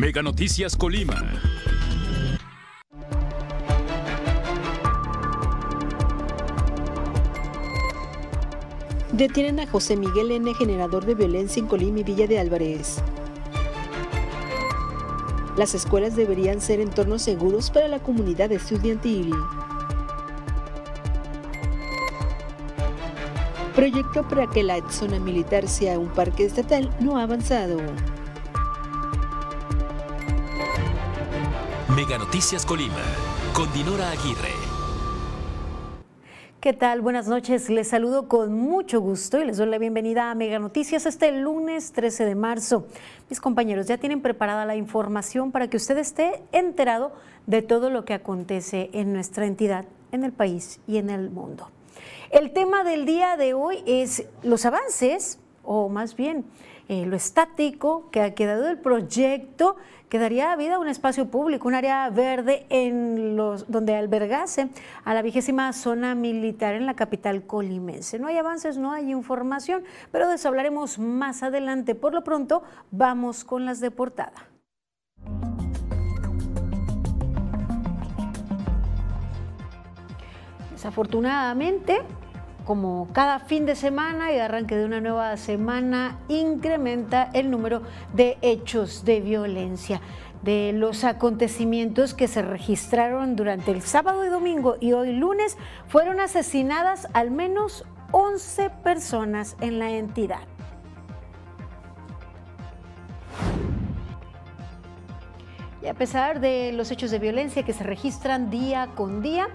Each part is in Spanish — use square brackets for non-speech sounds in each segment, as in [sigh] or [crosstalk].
Mega Noticias Colima. Detienen a José Miguel N., generador de violencia en Colima y Villa de Álvarez. Las escuelas deberían ser entornos seguros para la comunidad estudiantil. Proyecto para que la zona militar sea un parque estatal no ha avanzado. Mega Noticias Colima, con Dinora Aguirre. ¿Qué tal? Buenas noches. Les saludo con mucho gusto y les doy la bienvenida a Mega Noticias este lunes 13 de marzo. Mis compañeros ya tienen preparada la información para que usted esté enterado de todo lo que acontece en nuestra entidad, en el país y en el mundo. El tema del día de hoy es los avances, o más bien eh, lo estático que ha quedado del proyecto que daría vida a un espacio público, un área verde en los, donde albergase a la vigésima zona militar en la capital colimense. No hay avances, no hay información, pero de eso hablaremos más adelante. Por lo pronto, vamos con las de portada. Desafortunadamente, como cada fin de semana y arranque de una nueva semana, incrementa el número de hechos de violencia. De los acontecimientos que se registraron durante el sábado y domingo y hoy lunes, fueron asesinadas al menos 11 personas en la entidad. Y a pesar de los hechos de violencia que se registran día con día,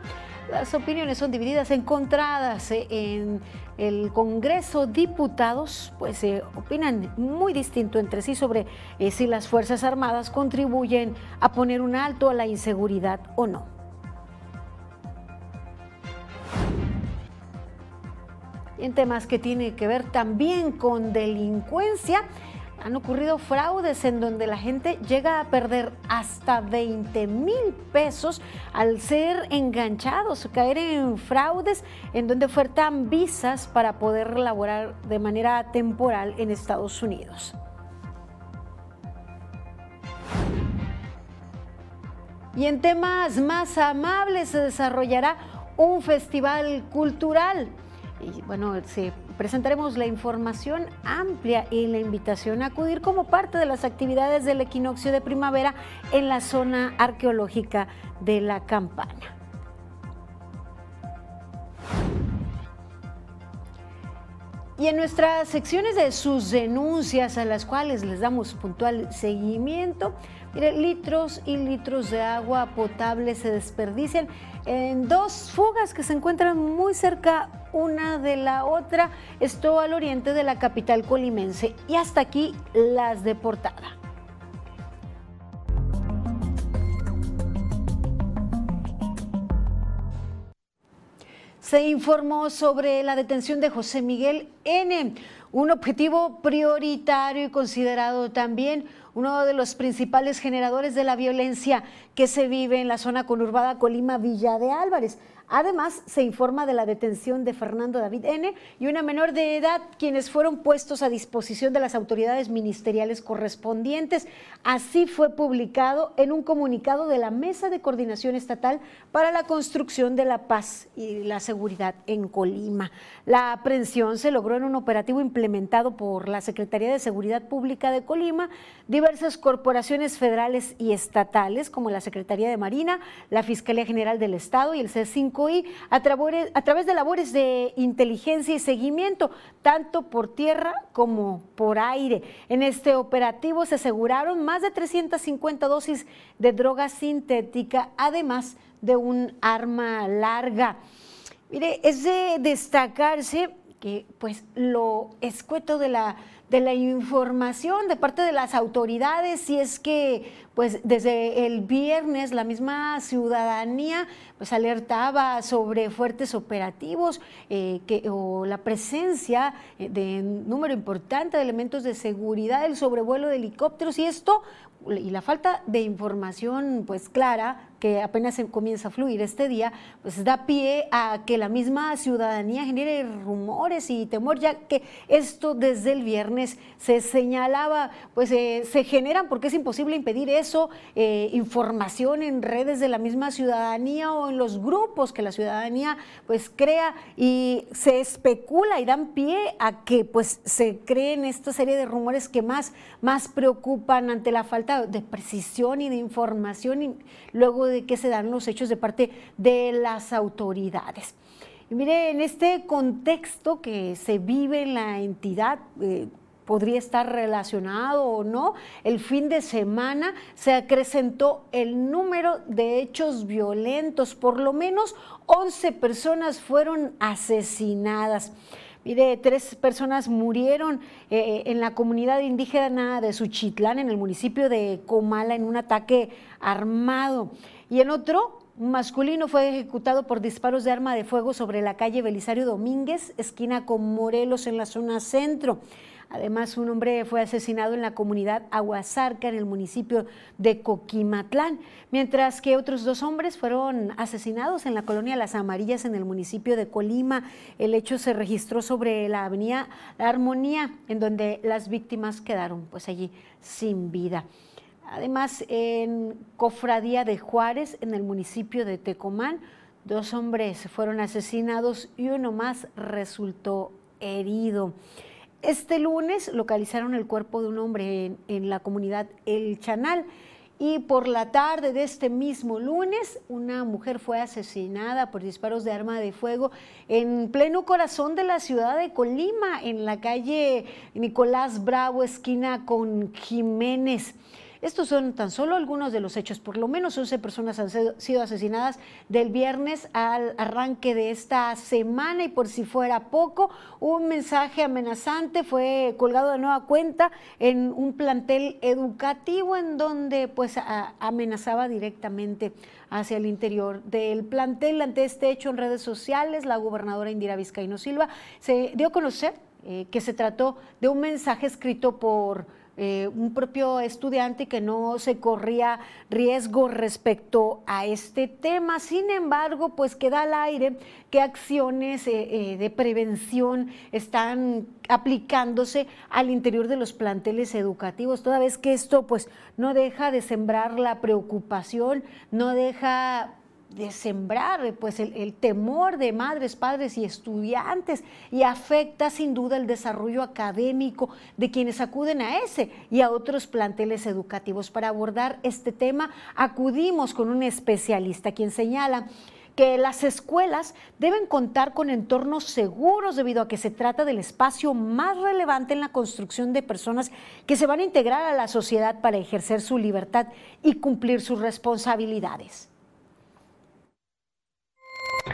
las opiniones son divididas, encontradas eh, en el Congreso. Diputados pues eh, opinan muy distinto entre sí sobre eh, si las Fuerzas Armadas contribuyen a poner un alto a la inseguridad o no. en temas que tienen que ver también con delincuencia, han ocurrido fraudes en donde la gente llega a perder hasta 20 mil pesos al ser enganchados, caer en fraudes en donde ofertan visas para poder laborar de manera temporal en Estados Unidos. Y en temas más amables se desarrollará un festival cultural. Y bueno, se presentaremos la información amplia y la invitación a acudir como parte de las actividades del equinoccio de primavera en la zona arqueológica de la campana. Y en nuestras secciones de sus denuncias a las cuales les damos puntual seguimiento, litros y litros de agua potable se desperdician en dos fugas que se encuentran muy cerca una de la otra. Esto al oriente de la capital colimense. Y hasta aquí las de portada. Se informó sobre la detención de José Miguel N., un objetivo prioritario y considerado también uno de los principales generadores de la violencia que se vive en la zona conurbada Colima Villa de Álvarez. Además, se informa de la detención de Fernando David N. y una menor de edad, quienes fueron puestos a disposición de las autoridades ministeriales correspondientes. Así fue publicado en un comunicado de la Mesa de Coordinación Estatal para la Construcción de la Paz y la Seguridad en Colima. La aprehensión se logró en un operativo implementado por la Secretaría de Seguridad Pública de Colima, diversas corporaciones federales y estatales, como la Secretaría de Marina, la Fiscalía General del Estado y el C5 a, a través de labores de inteligencia y seguimiento, tanto por tierra como por aire. En este operativo se aseguraron más de 350 dosis de droga sintética, además de un arma larga. Mire, es de destacarse que pues lo escueto de la de la información de parte de las autoridades, si es que pues desde el viernes la misma ciudadanía pues alertaba sobre fuertes operativos eh, que, o la presencia eh, de número importante de elementos de seguridad, el sobrevuelo de helicópteros y esto y la falta de información pues clara que apenas comienza a fluir este día, pues da pie a que la misma ciudadanía genere rumores y temor, ya que esto desde el viernes viernes se señalaba, pues eh, se generan, porque es imposible impedir eso, eh, información en redes de la misma ciudadanía o en los grupos que la ciudadanía pues crea y se especula y dan pie a que pues se creen esta serie de rumores que más, más preocupan ante la falta de precisión y de información y luego de que se dan los hechos de parte de las autoridades. Y mire, en este contexto que se vive en la entidad, eh, podría estar relacionado o no, el fin de semana se acrecentó el número de hechos violentos, por lo menos 11 personas fueron asesinadas. Mire, tres personas murieron eh, en la comunidad indígena de Suchitlán, en el municipio de Comala, en un ataque armado. Y en otro, masculino fue ejecutado por disparos de arma de fuego sobre la calle Belisario Domínguez, esquina con Morelos, en la zona centro. Además, un hombre fue asesinado en la comunidad Aguasarca, en el municipio de Coquimatlán, mientras que otros dos hombres fueron asesinados en la colonia Las Amarillas, en el municipio de Colima. El hecho se registró sobre la avenida La Armonía, en donde las víctimas quedaron pues allí sin vida. Además, en Cofradía de Juárez, en el municipio de Tecomán, dos hombres fueron asesinados y uno más resultó herido. Este lunes localizaron el cuerpo de un hombre en, la comunidad El Chanal y por la tarde de este mismo lunes una mujer fue asesinada por disparos de arma de fuego en pleno corazón de la ciudad de Colima, en la calle Nicolás Bravo, esquina con Jiménez. Estos son tan solo algunos de los hechos. Por lo menos 11 personas han sido asesinadas del viernes al arranque de esta semana y por si fuera poco, un mensaje amenazante fue colgado de nueva cuenta en un plantel educativo en donde pues amenazaba directamente hacia el interior del plantel. Ante este hecho en redes sociales, la gobernadora Indira Vizcaíno Silva se dio a conocer eh, que se trató de un mensaje escrito por eh, un propio estudiante que no se corría riesgo respecto a este tema. Sin embargo, pues queda al aire qué acciones eh, eh, de prevención están aplicándose al interior de los planteles educativos, toda vez que esto pues no deja de sembrar la preocupación, no deja de sembrar pues el, temor de madres, padres y estudiantes y afecta sin duda el desarrollo académico de quienes acuden a ese y a otros planteles educativos. Para abordar este tema acudimos con un especialista quien señala que las escuelas deben contar con entornos seguros debido a que se trata del espacio más relevante en la construcción de personas que se van a integrar a la sociedad para ejercer su libertad y cumplir sus responsabilidades.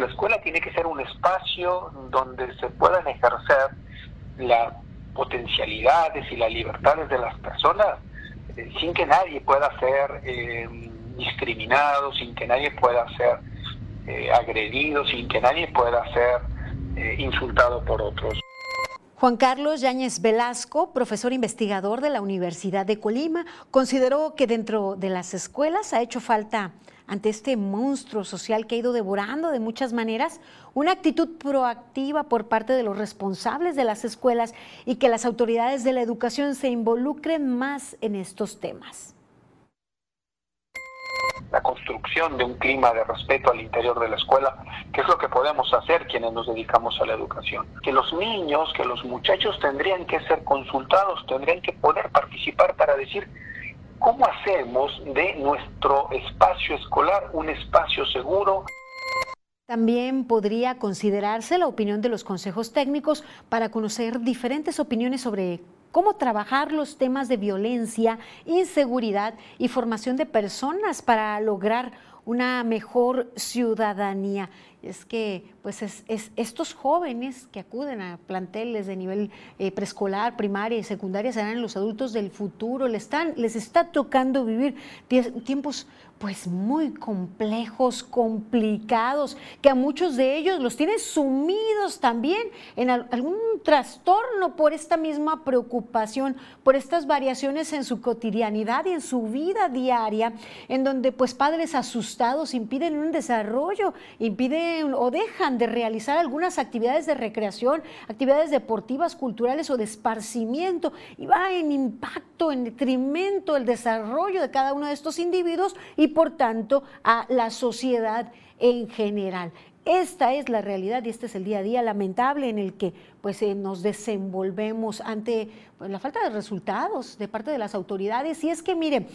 La escuela tiene que ser un espacio donde se puedan ejercer las potencialidades y las libertades de las personas eh, sin que nadie pueda ser eh, discriminado, sin que nadie pueda ser eh, agredido, sin que nadie pueda ser insultado por otros. Juan Carlos Yáñez Velasco, profesor investigador de la Universidad de Colima, consideró que dentro de las escuelas ha hecho falta ante este monstruo social que ha ido devorando de muchas maneras, una actitud proactiva por parte de los responsables de las escuelas y que las autoridades de la educación se involucren más en estos temas la construcción de un clima de respeto al interior de la escuela, que es lo que podemos hacer quienes nos dedicamos a la educación. Que los niños, que los muchachos tendrían que ser consultados, tendrían que poder participar para decir, ¿Cómo hacemos de nuestro espacio escolar un espacio seguro? También podría considerarse la opinión de los consejos técnicos para conocer diferentes opiniones sobre cómo trabajar los temas de violencia, inseguridad y formación de personas para lograr una mejor ciudadanía. Es que pues es, estos jóvenes que acuden a planteles de nivel eh, preescolar, primaria y secundaria serán los adultos del futuro, les, están, les está tocando vivir tiempos pues muy complejos, complicados, que a muchos de ellos los tiene sumidos también en algún trastorno por esta misma preocupación, por estas variaciones en su cotidianidad y en su vida diaria, en donde pues padres asustados impiden un desarrollo, impiden o dejan de realizar algunas actividades de recreación, actividades deportivas, culturales o de esparcimiento y va en impacto, en detrimento del desarrollo de cada uno de estos individuos y por tanto a la sociedad en general. Esta es la realidad y este es el día a día lamentable en el que pues, eh, nos desenvolvemos ante pues, la falta de resultados de parte de las autoridades. Y es que, mire,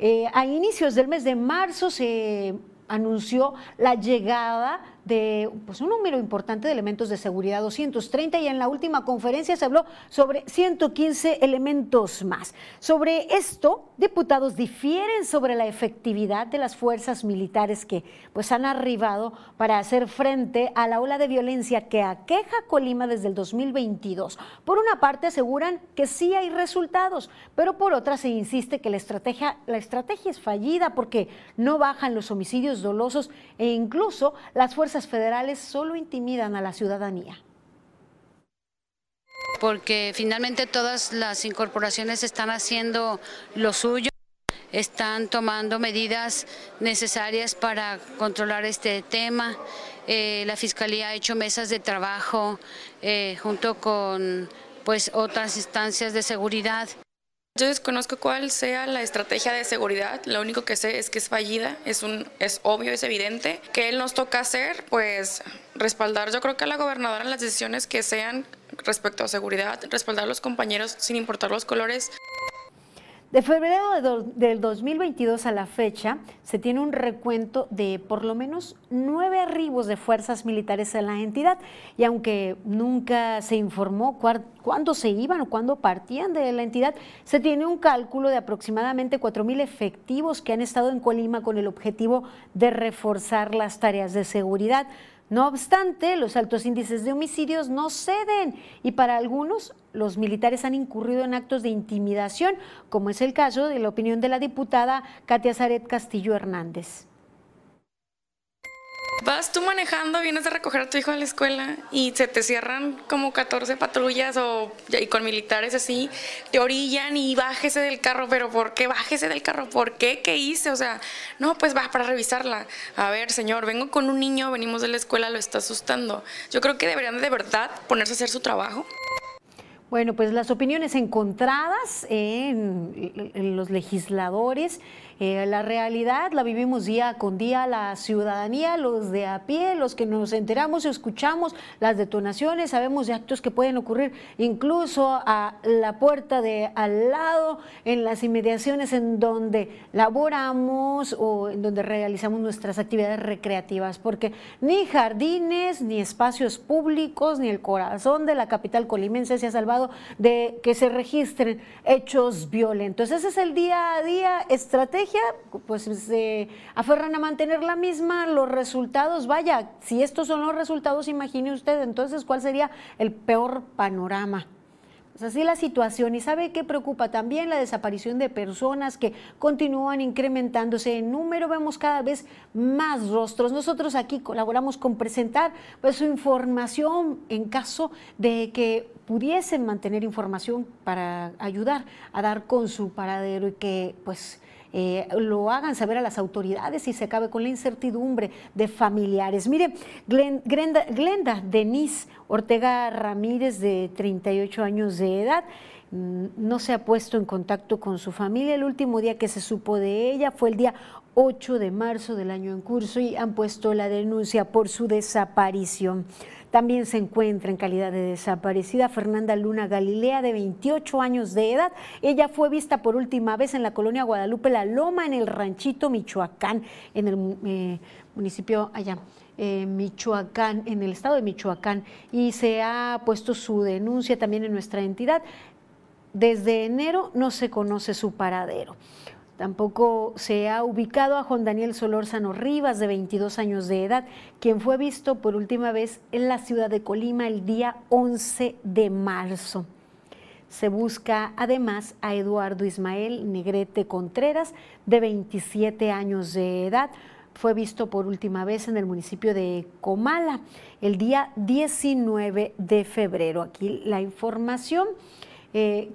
eh, a inicios del mes de marzo se anunció la llegada de pues, un número importante de elementos de seguridad, 230, y en la última conferencia se habló sobre 115 elementos más. Sobre esto, diputados difieren sobre la efectividad de las fuerzas militares que pues, han arribado para hacer frente a la ola de violencia que aqueja Colima desde el 2022. Por una parte aseguran que sí hay resultados, pero por otra se insiste que la estrategia, la estrategia es fallida porque no bajan los homicidios dolosos e incluso las fuerzas federales solo intimidan a la ciudadanía porque finalmente todas las incorporaciones están haciendo lo suyo, están tomando medidas necesarias para controlar este tema. Eh, la Fiscalía ha hecho mesas de trabajo eh, junto con pues, otras instancias de seguridad. Yo desconozco cuál sea la estrategia de seguridad, lo único que sé es que es fallida, es, un, es obvio, es evidente. que él nos toca hacer? Pues respaldar yo creo que a la gobernadora en las decisiones que sean respecto a seguridad, respaldar a los compañeros sin importar los colores. De febrero del 2022 a la fecha, se tiene un recuento de por lo menos nueve arribos de fuerzas militares en la entidad y aunque nunca se informó cuándo se iban o cuándo partían de la entidad, se tiene un cálculo de aproximadamente 4.000 efectivos que han estado en Colima con el objetivo de reforzar las tareas de seguridad. No obstante, los altos índices de homicidios no ceden y para algunos los militares han incurrido en actos de intimidación, como es el caso de la opinión de la diputada Katia Zaret Castillo Hernández. Vas tú manejando, vienes a recoger a tu hijo a la escuela y se te cierran como 14 patrullas o y con militares así, te orillan y bájese del carro, pero ¿por qué bájese del carro? ¿Por qué? ¿Qué hice? O sea, no, pues va para revisarla. A ver, señor, vengo con un niño, venimos de la escuela, lo está asustando. Yo creo que deberían de verdad ponerse a hacer su trabajo. Bueno, pues las opiniones encontradas en, en los legisladores eh, la realidad la vivimos día con día, la ciudadanía, los de a pie, los que nos enteramos, escuchamos las detonaciones, sabemos de actos que pueden ocurrir incluso a la puerta de al lado, en las inmediaciones en donde laboramos o en donde realizamos nuestras actividades recreativas, porque ni jardines, ni espacios públicos, ni el corazón de la capital colimense se ha salvado de que se registren hechos violentos. Ese es el día a día estratégico pues se aferran a mantener la misma, los resultados, vaya, si estos son los resultados, imagine usted, entonces, ¿cuál sería el peor panorama? Pues así la situación. ¿Y sabe qué preocupa también? La desaparición de personas que continúan incrementándose en número. Vemos cada vez más rostros. Nosotros aquí colaboramos con presentar pues, su información en caso de que pudiesen mantener información para ayudar a dar con su paradero y que pues eh, lo hagan saber a las autoridades y se acabe con la incertidumbre de familiares. Mire, Glenda, Denise Ortega Ramírez, de 38 años de edad, mm, no se ha puesto en contacto con su familia. El último día que se supo de ella fue el día 8 de marzo del año en curso y han puesto la denuncia por su desaparición. También se encuentra en calidad de desaparecida Fernanda Luna Galilea, de 28 años de edad. Ella fue vista por última vez en la colonia Guadalupe La Loma, en el ranchito Michoacán, en el eh, municipio allá. Eh, Michoacán, en el estado de Michoacán, y se ha puesto su denuncia también en nuestra entidad. Desde enero no se conoce su paradero. Tampoco se ha ubicado a Juan Daniel Solórzano Rivas, de 22 años de edad, quien fue visto por última vez en la ciudad de Colima el día 11 de marzo. Se busca además a Eduardo Ismael Negrete Contreras, de 27 años de edad. Fue visto por última vez en el municipio de Comala el día 19 de febrero. Aquí la información eh,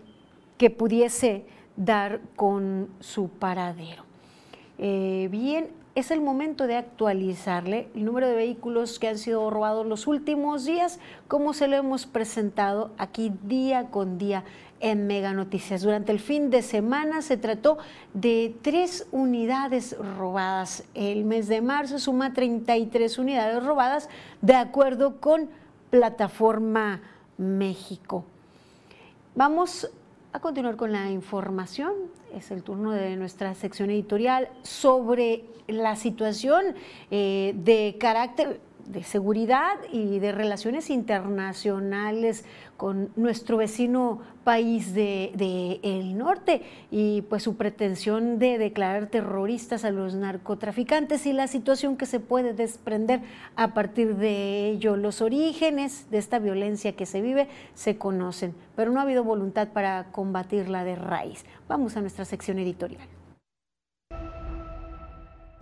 que pudiese dar con su paradero. Eh, bien, es el momento de actualizarle el número de vehículos que han sido robados los últimos días, como se lo hemos presentado aquí día con día en Mega Noticias. Durante el fin de semana se trató de tres unidades robadas. El mes de marzo suma 33 unidades robadas de acuerdo con Plataforma México. Vamos a continuar con la información. Es el turno de nuestra sección editorial sobre la situación eh, de carácter de seguridad y de relaciones internacionales con nuestro vecino país de, norte y pues su pretensión de declarar terroristas a los narcotraficantes y la situación que se puede desprender a partir de ello. Los orígenes de esta violencia que se vive se conocen, pero no ha habido voluntad para combatirla de raíz. Vamos a nuestra sección editorial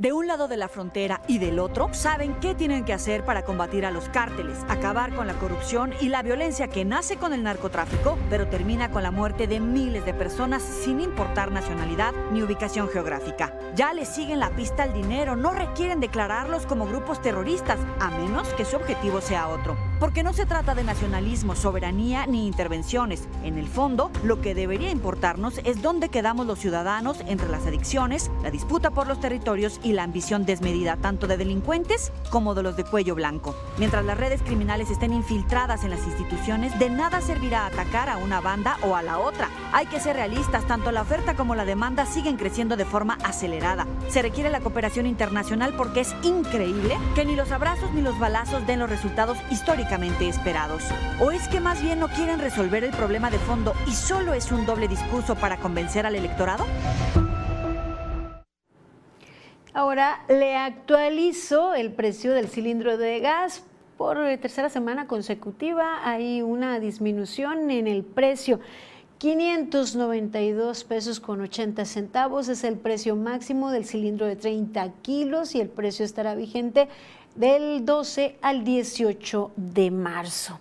de un lado de la frontera y del otro, saben qué tienen que hacer para combatir a los cárteles, acabar con la corrupción y la violencia que nace con el narcotráfico, pero termina con la muerte de miles de personas sin importar nacionalidad ni ubicación geográfica. Ya les siguen la pista al dinero, no requieren declararlos como grupos terroristas, a menos que su objetivo sea otro. Porque no se trata de nacionalismo, soberanía ni intervenciones. En el fondo, lo que debería importarnos es dónde quedamos los ciudadanos entre las adicciones, la disputa por los territorios y la ambición desmedida tanto de delincuentes como de los de cuello blanco. Mientras las redes criminales estén infiltradas en las instituciones, de nada servirá atacar a una banda o a la otra. Hay que ser realistas, tanto la oferta como la demanda siguen creciendo de forma acelerada. Se requiere la cooperación internacional porque es increíble que ni los abrazos ni los balazos den los resultados esperados. ¿O es que más bien no quieren resolver el problema de fondo y solo es un doble discurso para convencer al electorado? Ahora le actualizo el precio del cilindro de gas. Por tercera semana consecutiva hay una disminución en el precio. 592 pesos con 80 centavos es el precio máximo del cilindro de 30 kilos y el precio estará vigente del 12 al 18 de marzo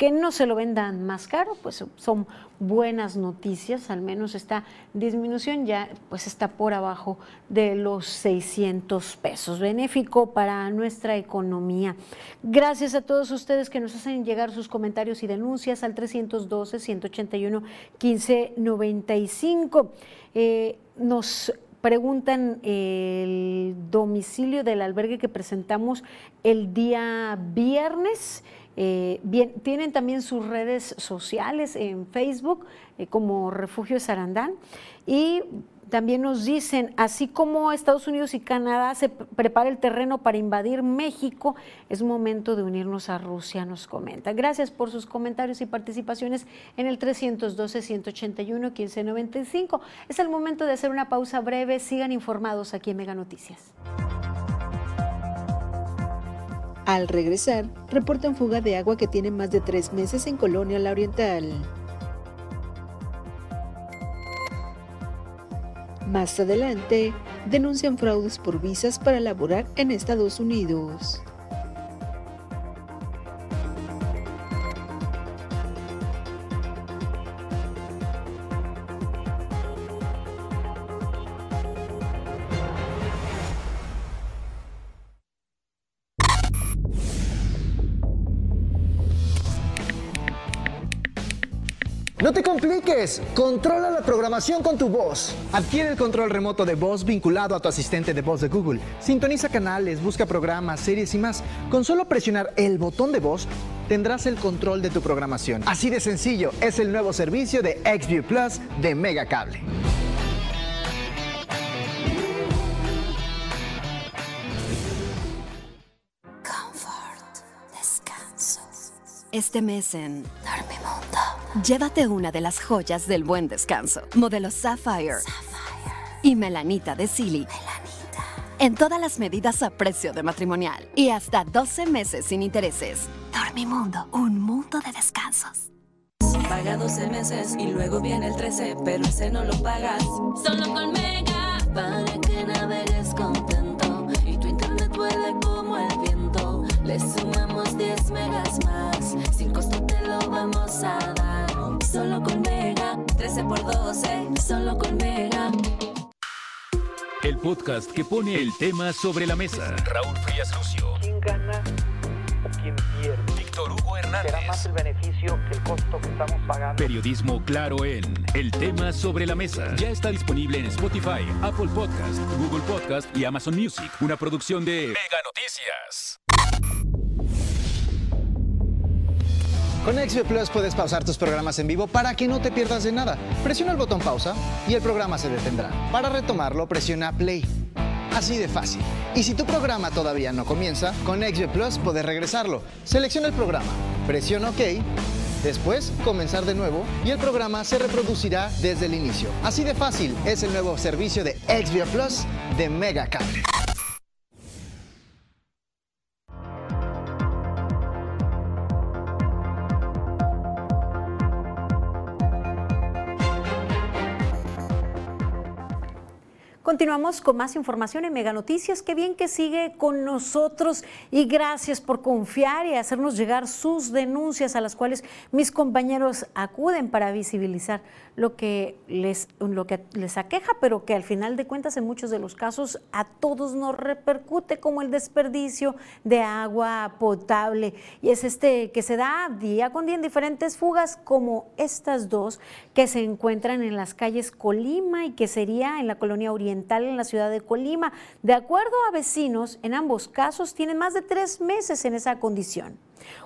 que no se lo vendan más caro, pues son buenas noticias, al menos esta disminución ya pues está por abajo de los 600 pesos, benéfico para nuestra economía. Gracias a todos ustedes que nos hacen llegar sus comentarios y denuncias al 312-181-1595. Eh, nos preguntan el domicilio del albergue que presentamos el día viernes. Eh, tienen también sus redes sociales en Facebook eh, como Refugio Sarandán y también nos dicen, así como Estados Unidos y Canadá se prepara el terreno para invadir México, es momento de unirnos a Rusia, nos comenta. Gracias por sus comentarios y participaciones en el 312-181-1595. Es el momento de hacer una pausa breve. Sigan informados aquí en Mega Noticias. Al regresar, reportan fuga de agua que tiene más de tres meses en Colonia La Oriental. Más adelante, denuncian fraudes por visas para laborar en Estados Unidos. Controla la programación con tu voz. Adquiere el control remoto de voz vinculado a tu asistente de voz de Google. Sintoniza canales, busca programas, series y más. Con solo presionar el botón de voz, tendrás el control de tu programación. Así de sencillo, es el nuevo servicio de XView Plus de Megacable. Comfort, descanso. Este mes en Llévate una de las joyas del buen descanso. Modelo Sapphire. Y Melanita de Silly. Melanita. En todas las medidas a precio de matrimonial. Y hasta 12 meses sin intereses. Dormimundo. Un mundo de descansos. Paga 12 meses y luego viene el 13, pero ese no lo pagas. Solo con Mega. Para que navegues contento y tu internet vuele como el viento. Le sumamos 10 megas más. Sin costo lo vamos a dar. Solo con Mega. 13 por 12. Solo con Mega. El podcast que pone el tema sobre la mesa. Raúl Frías Lucio. ¿Quién gana o quién pierde? Víctor Hugo Hernández. Será más el beneficio que el costo que estamos pagando. Periodismo claro en El tema sobre la mesa. Ya está disponible en Spotify, Apple Podcast, Google Podcast y Amazon Music. Una producción de Mega Noticias. Con XB Plus puedes pausar tus programas en vivo para que no te pierdas de nada. Presiona el botón pausa y el programa se detendrá. Para retomarlo, presiona play. Así de fácil. Y si tu programa todavía no comienza, con XB Plus puedes regresarlo. Selecciona el programa, presiona OK, después comenzar de nuevo y el programa se reproducirá desde el inicio. Así de fácil es el nuevo servicio de XB Plus de Mega Continuamos con más información en Mega Noticias. Qué bien que sigue con nosotros y gracias por confiar y hacernos llegar sus denuncias a las cuales mis compañeros acuden para visibilizar lo que les, lo que les aqueja, pero que al final de cuentas en muchos de los casos a todos nos repercute como el desperdicio de agua potable. Y es este que se da día con día en diferentes fugas como estas dos que se encuentran en las calles Colima y que sería en la colonia oriental en la ciudad de Colima. De acuerdo a vecinos, en ambos casos tienen más de tres meses en esa condición.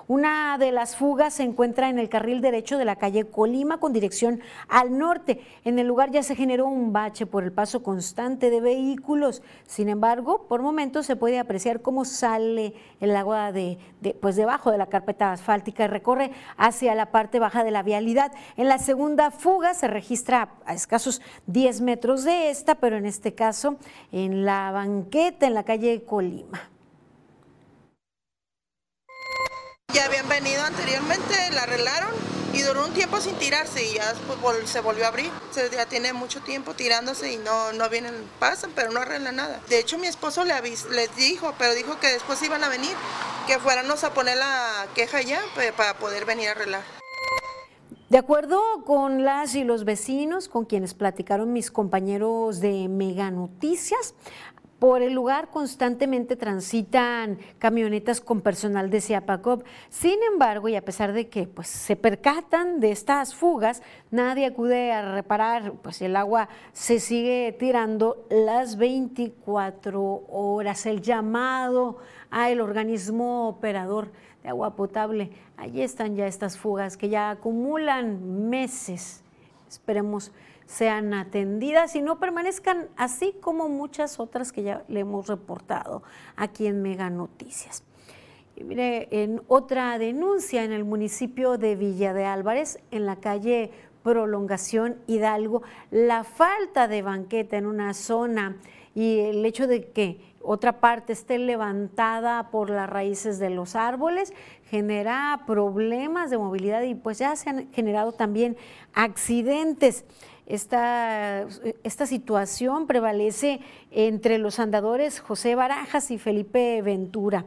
Una de las fugas se encuentra en el carril derecho de la calle Colima con dirección al norte. En el lugar ya se generó un bache por el paso constante de vehículos. Sin embargo, por momentos se puede apreciar cómo sale el agua de, pues debajo de la carpeta asfáltica y recorre hacia la parte baja de la vialidad. En la segunda fuga se registra a escasos 10 metros de esta, pero en este caso en la banqueta en la calle Colima. Ya habían venido anteriormente, la arreglaron y duró un tiempo sin tirarse y ya se volvió a abrir. Se, ya tiene mucho tiempo tirándose y no, no vienen, pasan, pero no arreglan nada. De hecho, mi esposo le les dijo, pero dijo que después iban a venir, que fuéramos a poner la queja ya para poder venir a arreglar. De acuerdo con las y los vecinos con quienes platicaron mis compañeros de Mega Noticias, por el lugar constantemente transitan camionetas con personal de Ciapacop. Sin embargo, y a pesar de que pues, se percatan de estas fugas, nadie acude a reparar, pues el agua se sigue tirando las 24 horas. El llamado al organismo operador de agua potable, allí están ya estas fugas que ya acumulan meses. Esperemos sean atendidas y no permanezcan así como muchas otras que ya le hemos reportado aquí en Mega Noticias. Y mire, en otra denuncia en el municipio de Villa de Álvarez, en la calle Prolongación Hidalgo, la falta de banqueta en una zona y el hecho de que otra parte esté levantada por las raíces de los árboles, genera problemas de movilidad y pues ya se han generado también accidentes. Esta, esta situación prevalece entre los andadores José Barajas y Felipe Ventura.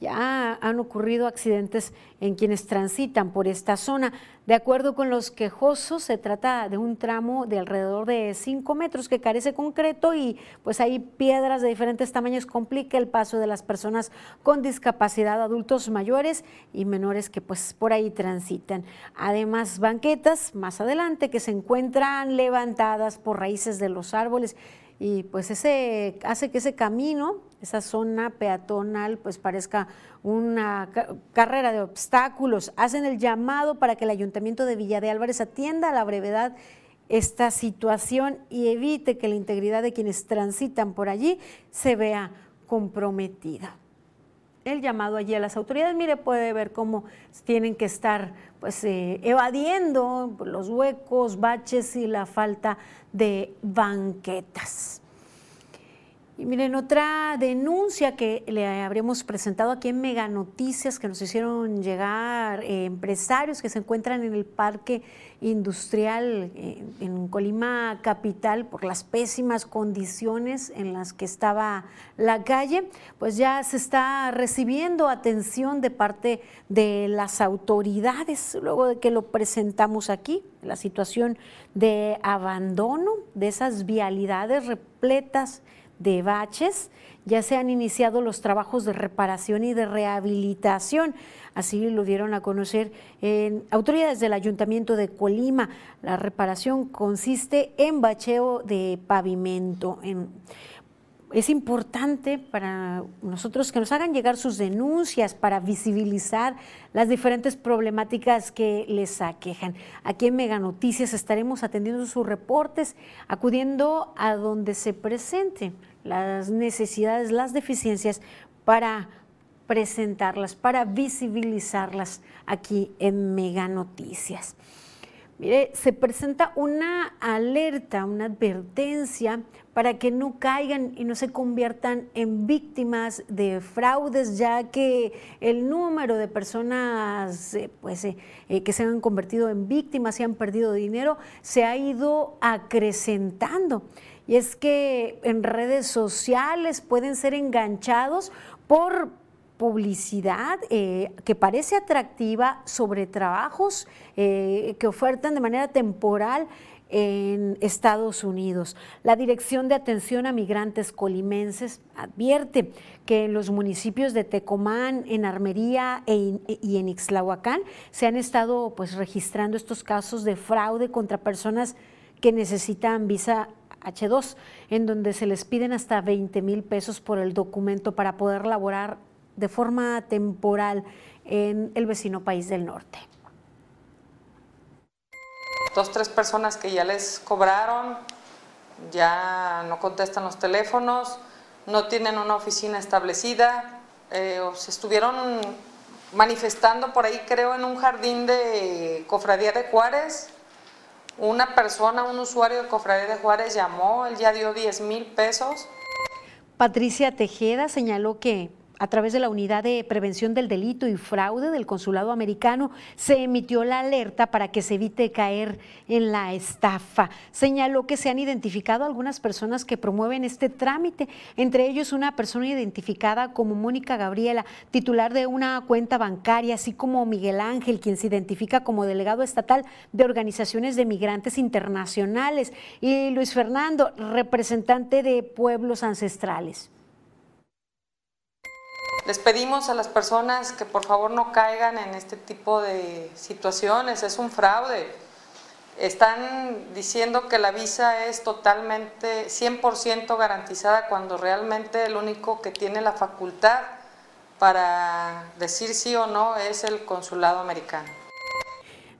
Ya han ocurrido accidentes en quienes transitan por esta zona. De acuerdo con los quejosos, se trata de un tramo de alrededor de 5 metros que carece concreto y pues hay piedras de diferentes tamaños complica el paso de las personas con discapacidad, adultos mayores y menores que pues por ahí transitan. Además, banquetas más adelante que se encuentran levantadas por raíces de los árboles y pues ese hace que ese camino, esa zona peatonal, pues parezca una carrera de obstáculos. Hacen el llamado para que el Ayuntamiento de Villa de Álvarez atienda a la brevedad esta situación y evite que la integridad de quienes transitan por allí se vea comprometida. El llamado allí a las autoridades, mire, puede ver cómo tienen que estar pues eh, evadiendo los huecos, baches y la falta de banquetas. Y miren, otra denuncia que le habremos presentado aquí en Mega Noticias que nos hicieron llegar eh, empresarios que se encuentran en el parque industrial eh, en Colima Capital por las pésimas condiciones en las que estaba la calle, pues ya se está recibiendo atención de parte de las autoridades luego de que lo presentamos aquí, la situación de abandono de esas vialidades repletas de baches. Ya se han iniciado los trabajos de reparación y de rehabilitación. Así lo dieron a conocer en autoridades del Ayuntamiento de Colima. La reparación consiste en bacheo de pavimento. es importante para nosotros que nos hagan llegar sus denuncias para visibilizar las diferentes problemáticas que les aquejan. Aquí en Mega Noticias estaremos atendiendo sus reportes, acudiendo a donde se presenten las necesidades, las deficiencias para presentarlas, para visibilizarlas aquí en Mega Noticias. Mire, se presenta una alerta, una advertencia para que no caigan y no se conviertan en víctimas de fraudes, ya que el número de personas eh, pues, eh, eh, que se han convertido en víctimas y han perdido dinero se ha ido acrecentando. Y es que en redes sociales pueden ser enganchados por publicidad eh, que parece atractiva sobre trabajos eh, que ofertan de manera temporal en Estados Unidos. La Dirección de Atención a Migrantes Colimenses advierte que en los municipios de Tecomán, en Armería e y en Ixlahuacán se han estado pues, registrando estos casos de fraude contra personas que necesitan visa H2, en donde se les piden hasta 20 mil pesos por el documento para poder laborar de forma temporal en el vecino país del norte. Dos, tres personas que ya les cobraron, ya no contestan los teléfonos, no tienen una oficina establecida, eh, se estuvieron manifestando por ahí, creo, en un jardín de Cofradía de Juárez. Una persona, un usuario de Cofradía de Juárez llamó, él ya dio 10 mil pesos. Patricia Tejeda señaló que a través de la Unidad de Prevención del Delito y Fraude del Consulado Americano, se emitió la alerta para que se evite caer en la estafa. Señaló que se han identificado algunas personas que promueven este trámite, entre ellos una persona identificada como Mónica Gabriela, titular de una cuenta bancaria, así como Miguel Ángel, quien se identifica como delegado estatal de organizaciones de migrantes internacionales, y Luis Fernando, representante de pueblos ancestrales. Les pedimos a las personas que por favor no caigan en este tipo de situaciones, es un fraude. Están diciendo que la visa es totalmente 100% garantizada cuando realmente el único que tiene la facultad para decir sí o no es el consulado americano.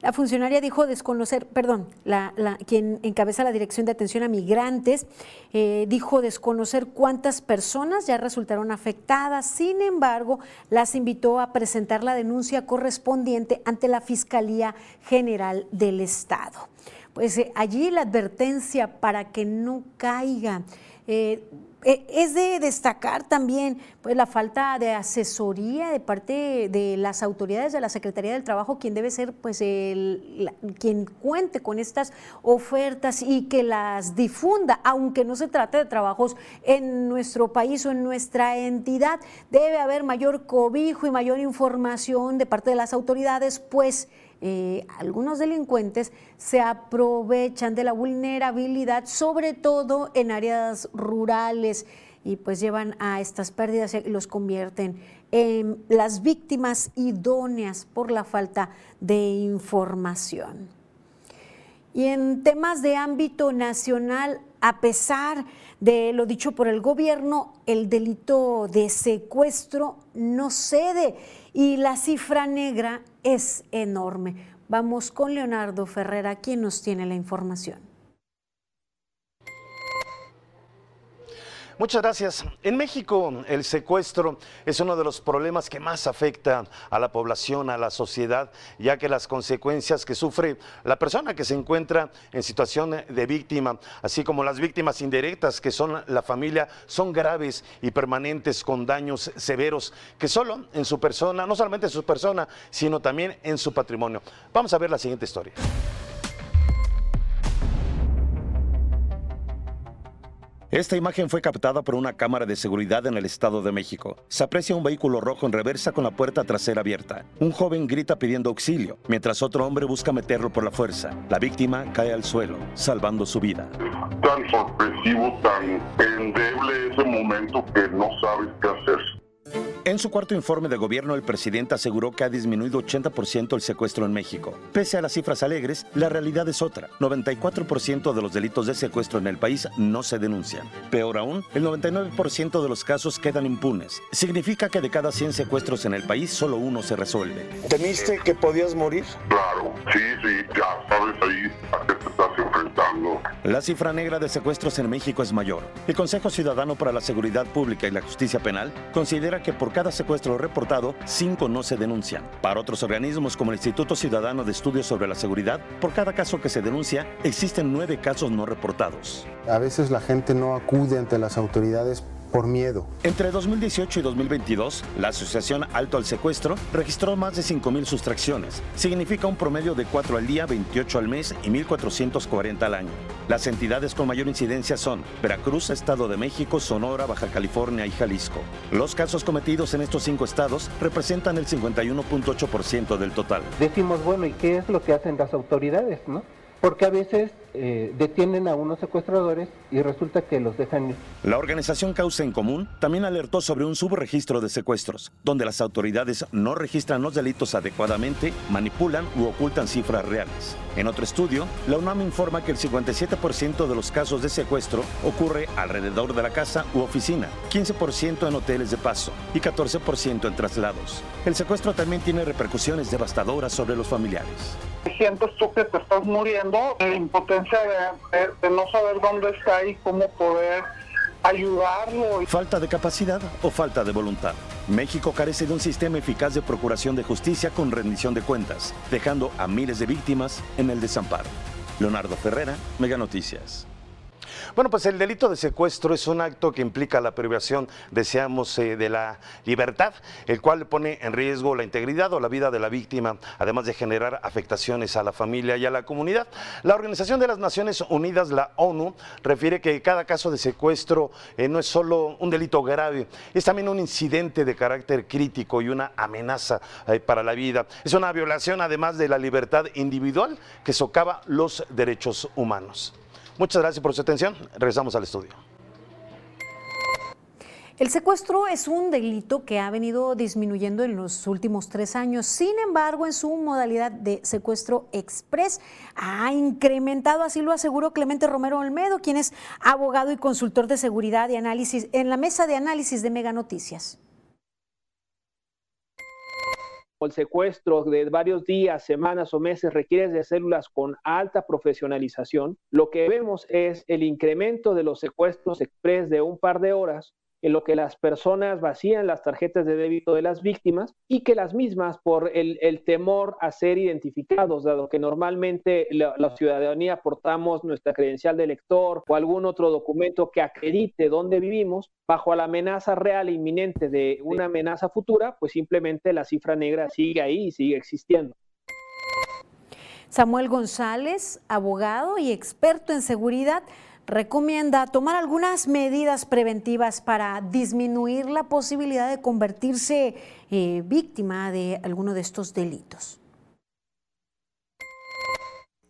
La funcionaria dijo desconocer, perdón, la, quien encabeza la Dirección de Atención a Migrantes, eh, dijo desconocer cuántas personas ya resultaron afectadas. Sin embargo, las invitó a presentar la denuncia correspondiente ante la Fiscalía General del Estado. Pues eh, allí la advertencia para que no caiga. Eh, es de destacar también pues, la falta de asesoría de parte de las autoridades de la Secretaría del Trabajo, quien debe ser pues, el, quien cuente con estas ofertas y que las difunda, aunque no se trate de trabajos en nuestro país o en nuestra entidad. Debe haber mayor cobijo y mayor información de parte de las autoridades, pues algunos delincuentes se aprovechan de la vulnerabilidad, sobre todo en áreas rurales, y pues llevan a estas pérdidas y los convierten en las víctimas idóneas por la falta de información. Y en temas de ámbito nacional, a pesar de lo dicho por el gobierno, el delito de secuestro no cede y la cifra negra es enorme. Vamos con Leonardo Ferrera, quien nos tiene la información. Muchas gracias. En México el secuestro es uno de los problemas que más afecta a la población, a la sociedad, ya que las consecuencias que sufre la persona que se encuentra en situación de víctima, así como las víctimas indirectas que son la familia, son graves y permanentes con daños severos que solo en su persona, no solamente en su persona, sino también en su patrimonio. Vamos a ver la siguiente historia.。Esta imagen fue captada por una cámara de seguridad en el Estado de México. Se aprecia un vehículo rojo en reversa con la puerta trasera abierta. Un joven grita pidiendo auxilio, mientras otro hombre busca meterlo por la fuerza. La víctima cae al suelo, salvando su vida. Tan sorpresivo, tan endeble ese momento que no sabes qué hacer. En su cuarto informe de gobierno, el presidente aseguró que ha disminuido 80% el secuestro en México. Pese a las cifras alegres, la realidad es otra. 94% de los delitos de secuestro en el país no se denuncian. Peor aún, el 99% de los casos quedan impunes. Significa que de cada 100 secuestros en el país, solo uno se resuelve. ¿Temiste que podías morir? Claro, sí, sí, ya sabes ahí a qué te estás enfrentando. La cifra negra de secuestros en México es mayor. El Consejo Ciudadano para la Seguridad Pública y la Justicia Penal considera que por cada secuestro reportado, cinco no se denuncian. Para otros organismos como el Instituto Ciudadano de Estudios sobre la Seguridad, por cada caso que se denuncia, existen nueve casos no reportados. A veces la gente no acude ante las autoridades por miedo. Entre 2018 y 2022, la Asociación Alto al Secuestro registró más de 5.000 sustracciones. Significa un promedio de 4 al día, 28 al mes y 1.440 al año. Las entidades con mayor incidencia son Veracruz, Estado de México, Sonora, Baja California y Jalisco. Los casos cometidos en estos cinco estados representan el 51.8% del total. Decimos, bueno, ¿y qué es lo que hacen las autoridades, no? Porque a veces eh, detienen a unos secuestradores y resulta que los dejan ir. La organización Causa en Común también alertó sobre un subregistro de secuestros, donde las autoridades no registran los delitos adecuadamente, manipulan u ocultan cifras reales. En otro estudio, la UNAM informa que el 57% de los casos de secuestro ocurre alrededor de la casa u oficina, 15% en hoteles de paso y 14% en traslados. El secuestro también tiene repercusiones devastadoras sobre los familiares. Sientes tú que te estás muriendo, la impotencia de, no saber dónde está y cómo poder ayudarlo. Falta de capacidad o falta de voluntad. México carece de un sistema eficaz de procuración de justicia con rendición de cuentas, dejando a miles de víctimas en el desamparo. Leonardo Ferrera, Mega Noticias. Bueno, pues el delito de secuestro es un acto que implica la privación, deseamos, eh, de la libertad, el cual pone en riesgo la integridad o la vida de la víctima, además de generar afectaciones a la familia y a la comunidad. La Organización de las Naciones Unidas, la ONU, refiere que cada caso de secuestro eh, no es solo un delito grave, es también un incidente de carácter crítico y una amenaza eh, para la vida. Es una violación, además de la libertad individual, que socava los derechos humanos. Muchas gracias por su atención. Regresamos al estudio. El secuestro es un delito que ha venido disminuyendo en los últimos tres años. Sin embargo, en su modalidad de secuestro express ha incrementado, así lo aseguró Clemente Romero Olmedo, quien es abogado y consultor de seguridad y análisis en la mesa de análisis de Mega Noticias. El secuestro de varios días, semanas o meses requiere de células con alta profesionalización, lo que vemos es el incremento de los secuestros express de un par de horas en lo que las personas vacían las tarjetas de débito de las víctimas y que las mismas, por el, temor a ser identificados, dado que normalmente la, la, ciudadanía aportamos nuestra credencial de elector o algún otro documento que acredite dónde vivimos, bajo la amenaza real e inminente de una amenaza futura, pues simplemente la cifra negra sigue ahí y sigue existiendo. Samuel González, abogado y experto en seguridad, recomienda tomar algunas medidas preventivas para disminuir la posibilidad de convertirse eh, víctima de alguno de estos delitos.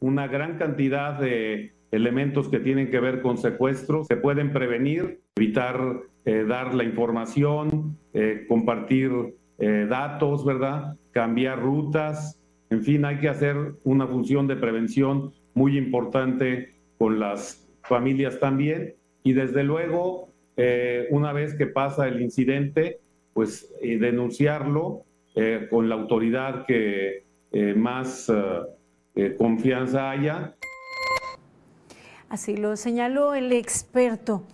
Una gran cantidad de elementos que tienen que ver con secuestros se pueden prevenir, evitar eh, dar la información, eh, compartir datos, ¿verdad? Cambiar rutas, en fin, hay que hacer una función de prevención muy importante con las familias también. Y desde luego, eh, una vez que pasa el incidente, pues eh, denunciarlo eh, con la autoridad que más confianza haya. Así lo señaló el experto.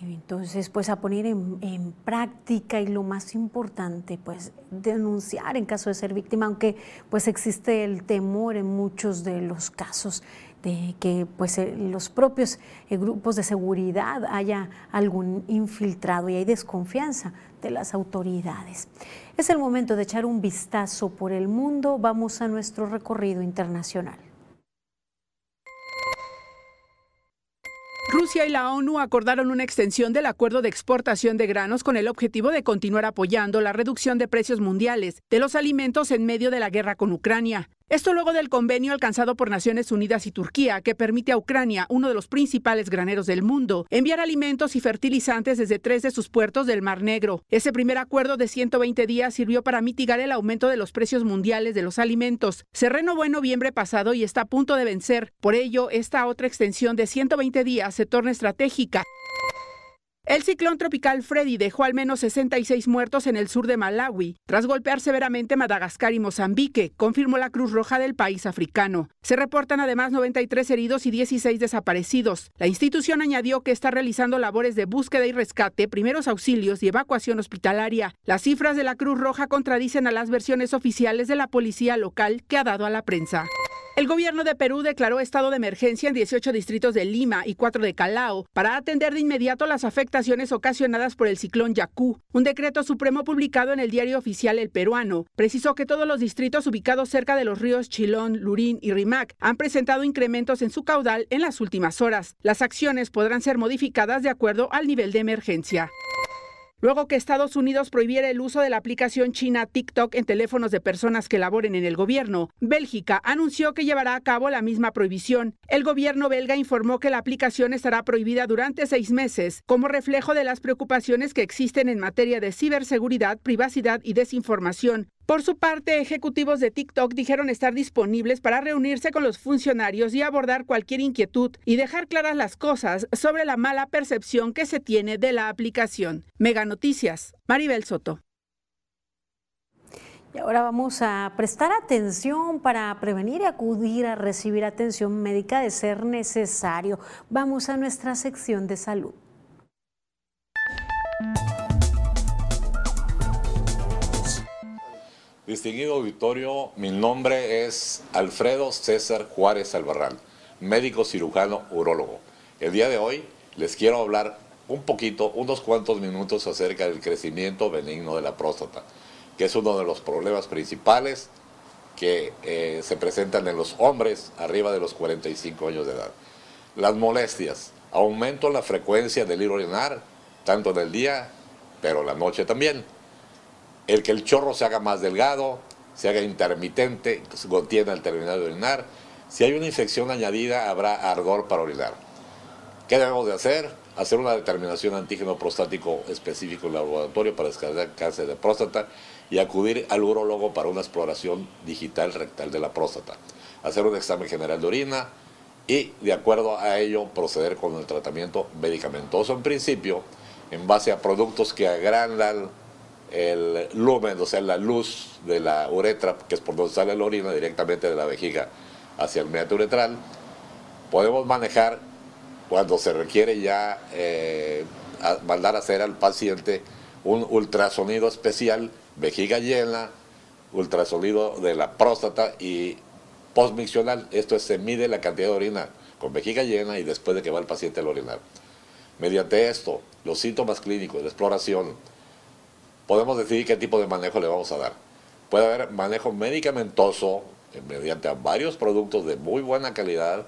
Entonces, pues a poner en, en, práctica y lo más importante, pues denunciar en caso de ser víctima, aunque pues existe el temor en muchos de los casos de que pues eh, los propios eh, grupos de seguridad haya algún infiltrado y hay desconfianza de las autoridades. Es el momento de echar un vistazo por el mundo. Vamos a nuestro recorrido internacional. Rusia y la ONU acordaron una extensión del acuerdo de exportación de granos con el objetivo de continuar apoyando la reducción de precios mundiales de los alimentos en medio de la guerra con Ucrania. Esto luego del convenio alcanzado por Naciones Unidas y Turquía, que permite a Ucrania, uno de los principales graneros del mundo, enviar alimentos y fertilizantes desde tres de sus puertos del Mar Negro. Ese primer acuerdo de 120 días sirvió para mitigar el aumento de los precios mundiales de los alimentos. Se renovó en noviembre pasado y está a punto de vencer. Por ello, esta otra extensión de 120 días se torna estratégica. El ciclón tropical Freddy dejó al menos 66 muertos en el sur de Malawi, tras golpear severamente Madagascar y Mozambique, confirmó la Cruz Roja del país africano. Se reportan además 93 heridos y 16 desaparecidos. La institución añadió que está realizando labores de búsqueda y rescate, primeros auxilios y evacuación hospitalaria. Las cifras de la Cruz Roja contradicen a las versiones oficiales de la policía local que ha dado a la prensa. El gobierno de Perú declaró estado de emergencia en 18 distritos de Lima y 4 de Calao para atender de inmediato las afectaciones ocasionadas por el ciclón Yacú. Un decreto supremo publicado en el diario oficial El Peruano precisó que todos los distritos ubicados cerca de los ríos Chilón, Lurín y Rimac han presentado incrementos en su caudal en las últimas horas. Las acciones podrán ser modificadas de acuerdo al nivel de emergencia. Luego que Estados Unidos prohibiera el uso de la aplicación china TikTok en teléfonos de personas que laboren en el gobierno, Bélgica anunció que llevará a cabo la misma prohibición. El gobierno belga informó que la aplicación estará prohibida durante seis meses, como reflejo de las preocupaciones que existen en materia de ciberseguridad, privacidad y desinformación, por su parte, ejecutivos de TikTok dijeron estar disponibles para reunirse con los funcionarios y abordar cualquier inquietud y dejar claras las cosas sobre la mala percepción que se tiene de la aplicación. Mega Noticias, Maribel Soto. Y ahora vamos a prestar atención para prevenir y acudir a recibir atención médica de ser necesario. Vamos a nuestra sección de salud. Distinguido auditorio, mi nombre es Alfredo César Juárez Albarrán, médico cirujano urólogo. El día de hoy les quiero hablar un poquito, unos cuantos minutos acerca del crecimiento benigno de la próstata, que es uno de los problemas principales que eh, se presentan en los hombres arriba de los 45 años de edad. Las molestias, aumento en la frecuencia del ir orinar, tanto en el día, pero la noche también el que el chorro se haga más delgado, se haga intermitente, contiene al terminar de orinar. Si hay una infección añadida, habrá ardor para orinar. ¿Qué debemos de hacer? Hacer una determinación antígeno prostático específico en el laboratorio para descargar cáncer de próstata y acudir al urólogo para una exploración digital rectal de la próstata. Hacer un examen general de orina y, de acuerdo a ello, proceder con el tratamiento medicamentoso en principio, en base a productos que agrandan el lumen, o sea, la luz de la uretra, que es por donde sale la orina directamente de la vejiga hacia el medio uretral, podemos manejar cuando se requiere ya eh, mandar a hacer al paciente un ultrasonido especial, vejiga llena, ultrasonido de la próstata y postmiccional. Esto es, se mide la cantidad de orina con vejiga llena y después de que va el paciente al orinar. Mediante esto, los síntomas clínicos, la exploración, podemos decidir qué tipo de manejo le vamos a dar. Puede haber manejo medicamentoso eh, mediante varios productos de muy buena calidad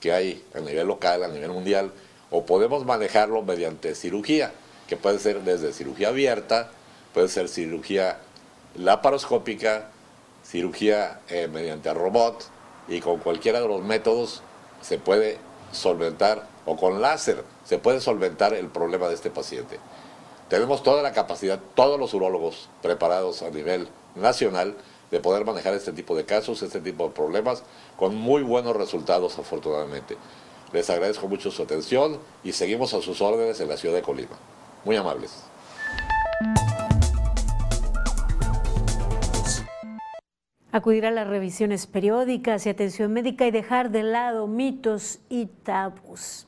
que hay a nivel local, a nivel mundial, o podemos manejarlo mediante cirugía, que puede ser desde cirugía abierta, puede ser cirugía laparoscópica, cirugía eh, mediante robot, y con cualquiera de los métodos se puede solventar, o con láser, se puede solventar el problema de este paciente. Tenemos toda la capacidad, todos los urólogos preparados a nivel nacional de poder manejar este tipo de casos, este tipo de problemas, con muy buenos resultados afortunadamente. Les agradezco mucho su atención y seguimos a sus órdenes en la ciudad de Colima. Muy amables. Acudir a las revisiones periódicas y atención médica y dejar de lado mitos y tabús.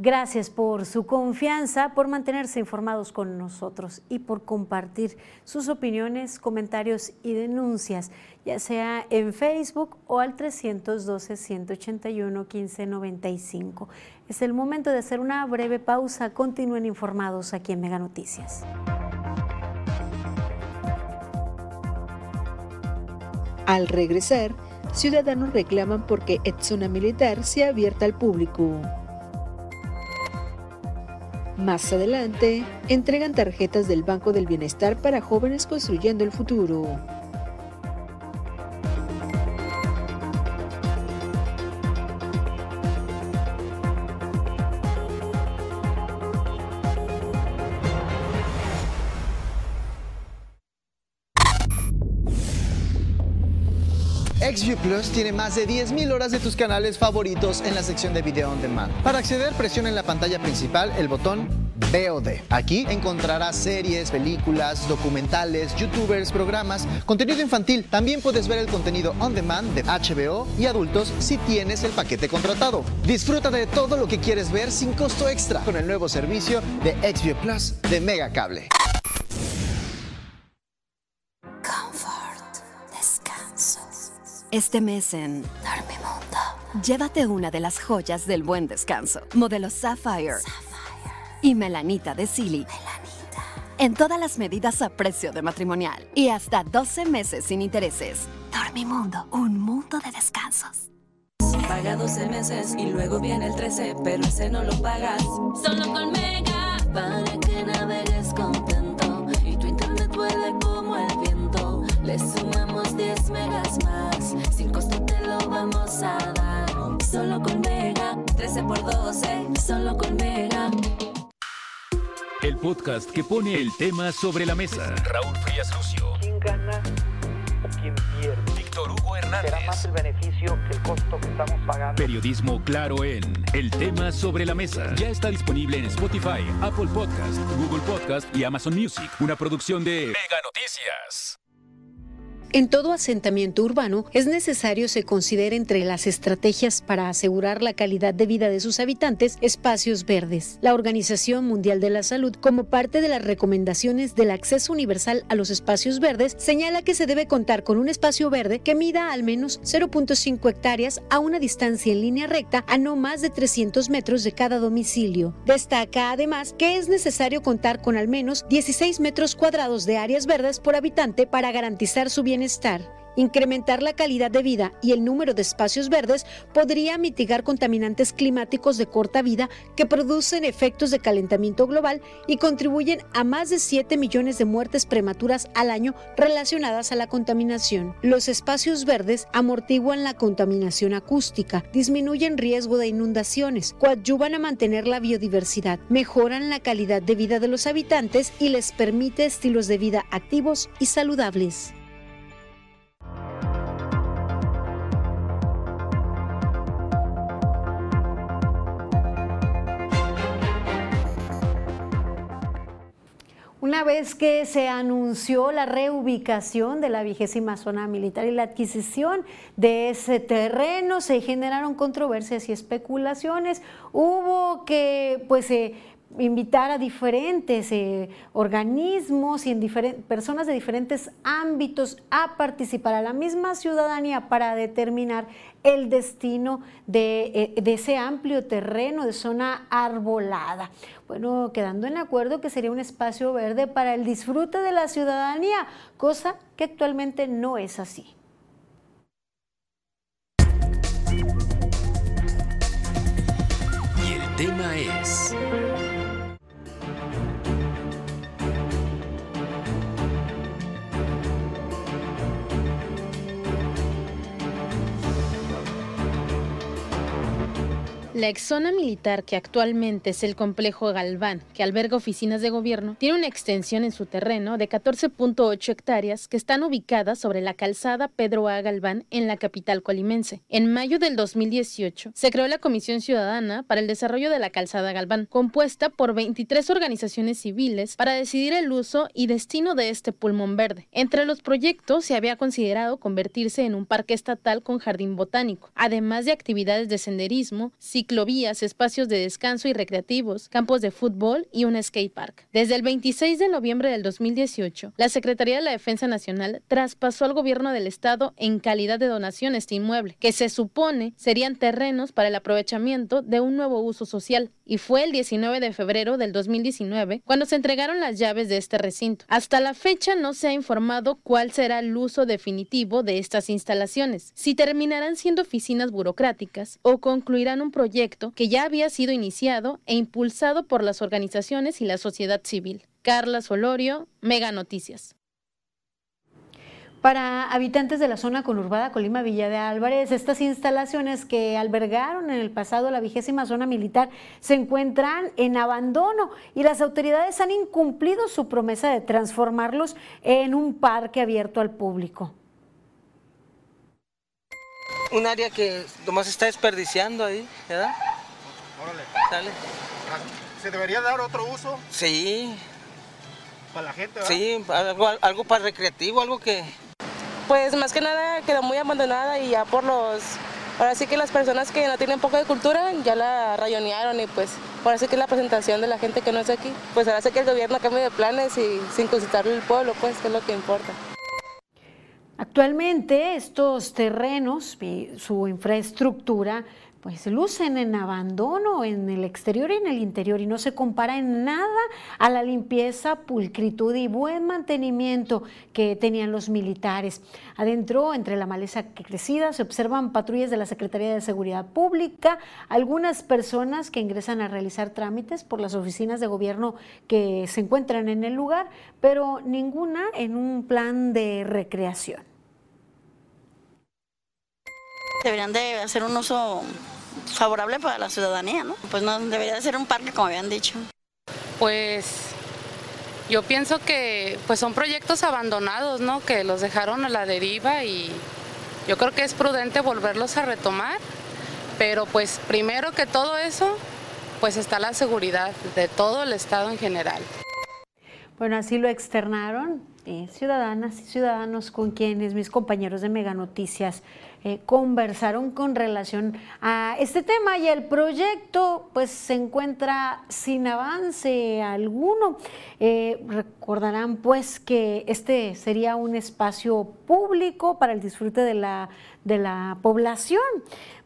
Gracias por su confianza, por mantenerse informados con nosotros y por compartir sus opiniones, comentarios y denuncias, ya sea en Facebook o al 312-181-1595. Es el momento de hacer una breve pausa. Continúen informados aquí en Mega Noticias. Al regresar, ciudadanos reclaman porque Etsuna Militar sea abierta al público. Más adelante, entregan tarjetas del Banco del Bienestar para jóvenes construyendo el futuro. XView Plus tiene más de 10.000 horas de tus canales favoritos en la sección de Video On Demand. Para acceder, presiona en la pantalla principal el botón VOD. Aquí encontrarás series, películas, documentales, youtubers, programas, contenido infantil. También puedes ver el contenido on demand de HBO y adultos si tienes el paquete contratado. Disfruta de todo lo que quieres ver sin costo extra con el nuevo servicio de XView Plus de Mega Este mes en Dormimundo, llévate una de las joyas del buen descanso, modelo Sapphire, y Melanita de Silly. En todas las medidas a precio de matrimonial y hasta 12 meses sin intereses. Dormimundo, un mundo de descansos. Paga 12 meses y luego viene el 13, pero ese no lo pagas. Solo con Mega, para que navegues contento y tu internet vuele como el viento. Le sumamos 10 megas más, sin costo te lo vamos a dar. Solo con Mega, 13 por 12, solo con Mega. El podcast que pone el tema sobre la mesa. Raúl Frías Lucio. ¿Quién gana o quién pierde? Víctor Hugo Hernández. Será más el beneficio que el costo que estamos pagando. Periodismo claro en El tema sobre la mesa. Ya está disponible en Spotify, Apple Podcast, Google Podcast y Amazon Music. Una producción de Mega Noticias. En todo asentamiento urbano es necesario se considere entre las estrategias para asegurar la calidad de vida de sus habitantes espacios verdes. La Organización Mundial de la Salud, como parte de las recomendaciones del acceso universal a los espacios verdes, señala que se debe contar con un espacio verde que mida al menos 0.5 hectáreas a una distancia en línea recta a no más de 300 metros de cada domicilio. Destaca además que es necesario contar con al menos 16 metros cuadrados de áreas verdes por habitante para garantizar su bienestar. Incrementar la calidad de vida y el número de espacios verdes podría mitigar contaminantes climáticos de corta vida que producen efectos de calentamiento global y contribuyen a más de 7 millones de muertes prematuras al año relacionadas a la contaminación. Los espacios verdes amortiguan la contaminación acústica, disminuyen riesgo de inundaciones, coadyuvan a mantener la biodiversidad, mejoran la calidad de vida de los habitantes y les permite estilos de vida activos y saludables. Una vez que se anunció la reubicación de la vigésima zona militar y la adquisición de ese terreno, se generaron controversias y especulaciones. Hubo que, pues, eh, invitar a diferentes eh, organismos y en personas de diferentes ámbitos a participar a la misma ciudadanía para determinar el destino de, eh, de, ese amplio terreno de zona arbolada. Bueno, quedando en acuerdo que sería un espacio verde para el disfrute de la ciudadanía, cosa que actualmente no es así. Y el tema es... La exzona militar, que actualmente es el complejo Galván, que alberga oficinas de gobierno, tiene una extensión en su terreno de 14.8 hectáreas que están ubicadas sobre la calzada Pedro A. Galván en la capital colimense. En mayo del 2018 se creó la Comisión Ciudadana para el Desarrollo de la Calzada Galván, compuesta por 23 organizaciones civiles para decidir el uso y destino de este pulmón verde. Entre los proyectos se había considerado convertirse en un parque estatal con jardín botánico, además de actividades de senderismo, ciclovías, espacios de descanso y recreativos, campos de fútbol y un skate park. Desde el 26 de noviembre del 2018, la Secretaría de la Defensa Nacional traspasó al gobierno del estado en calidad de donación este inmueble, que se supone serían terrenos para el aprovechamiento de un nuevo uso social, y fue el 19 de febrero del 2019 cuando se entregaron las llaves de este recinto. Hasta la fecha no se ha informado cuál será el uso definitivo de estas instalaciones, si terminarán siendo oficinas burocráticas o concluirán un proyecto que ya había sido iniciado e impulsado por las organizaciones y la sociedad civil. Carla Solorio, Mega Noticias. Para habitantes de la zona conurbada Colima Villa de Álvarez, estas instalaciones que albergaron en el pasado la vigésima zona militar se encuentran en abandono y las autoridades han incumplido su promesa de transformarlos en un parque abierto al público. Un área que nomás está desperdiciando ahí, ¿verdad? Órale. Sale. ¿Se debería dar otro uso Sí, para la gente? ¿verdad? sí, algo, algo para recreativo, algo que... Pues más que nada quedó muy abandonada y ya por los... Ahora sí que las personas que no tienen poco de cultura ya la rayonearon y pues ahora sí que es la presentación de la gente que no es aquí. Pues ahora sí que el gobierno cambie de planes y sin consultarle al pueblo, pues que es lo que importa. Actualmente estos terrenos y su infraestructura pues lucen en abandono en el exterior y en el interior y no se compara en nada a la limpieza, pulcritud y buen mantenimiento que tenían los militares. Adentro, entre la maleza crecida, se observan patrullas de la Secretaría de Seguridad Pública, algunas personas que ingresan a realizar trámites por las oficinas de gobierno que se encuentran en el lugar, pero ninguna en un plan de recreación. Deberían de hacer un uso favorable para la ciudadanía, ¿no? Pues no debería de ser un parque como habían dicho. Pues yo pienso que pues son proyectos abandonados, ¿no? Que los dejaron a la deriva y yo creo que es prudente volverlos a retomar, pero pues primero que todo eso, pues está la seguridad de todo el estado en general. Bueno, así lo externaron eh, ciudadanas y ciudadanos con quienes mis compañeros de Mega Noticias eh, conversaron con relación a este tema y el proyecto pues se encuentra sin avance alguno. Eh, recordarán pues que este sería un espacio público para el disfrute de la, de la población.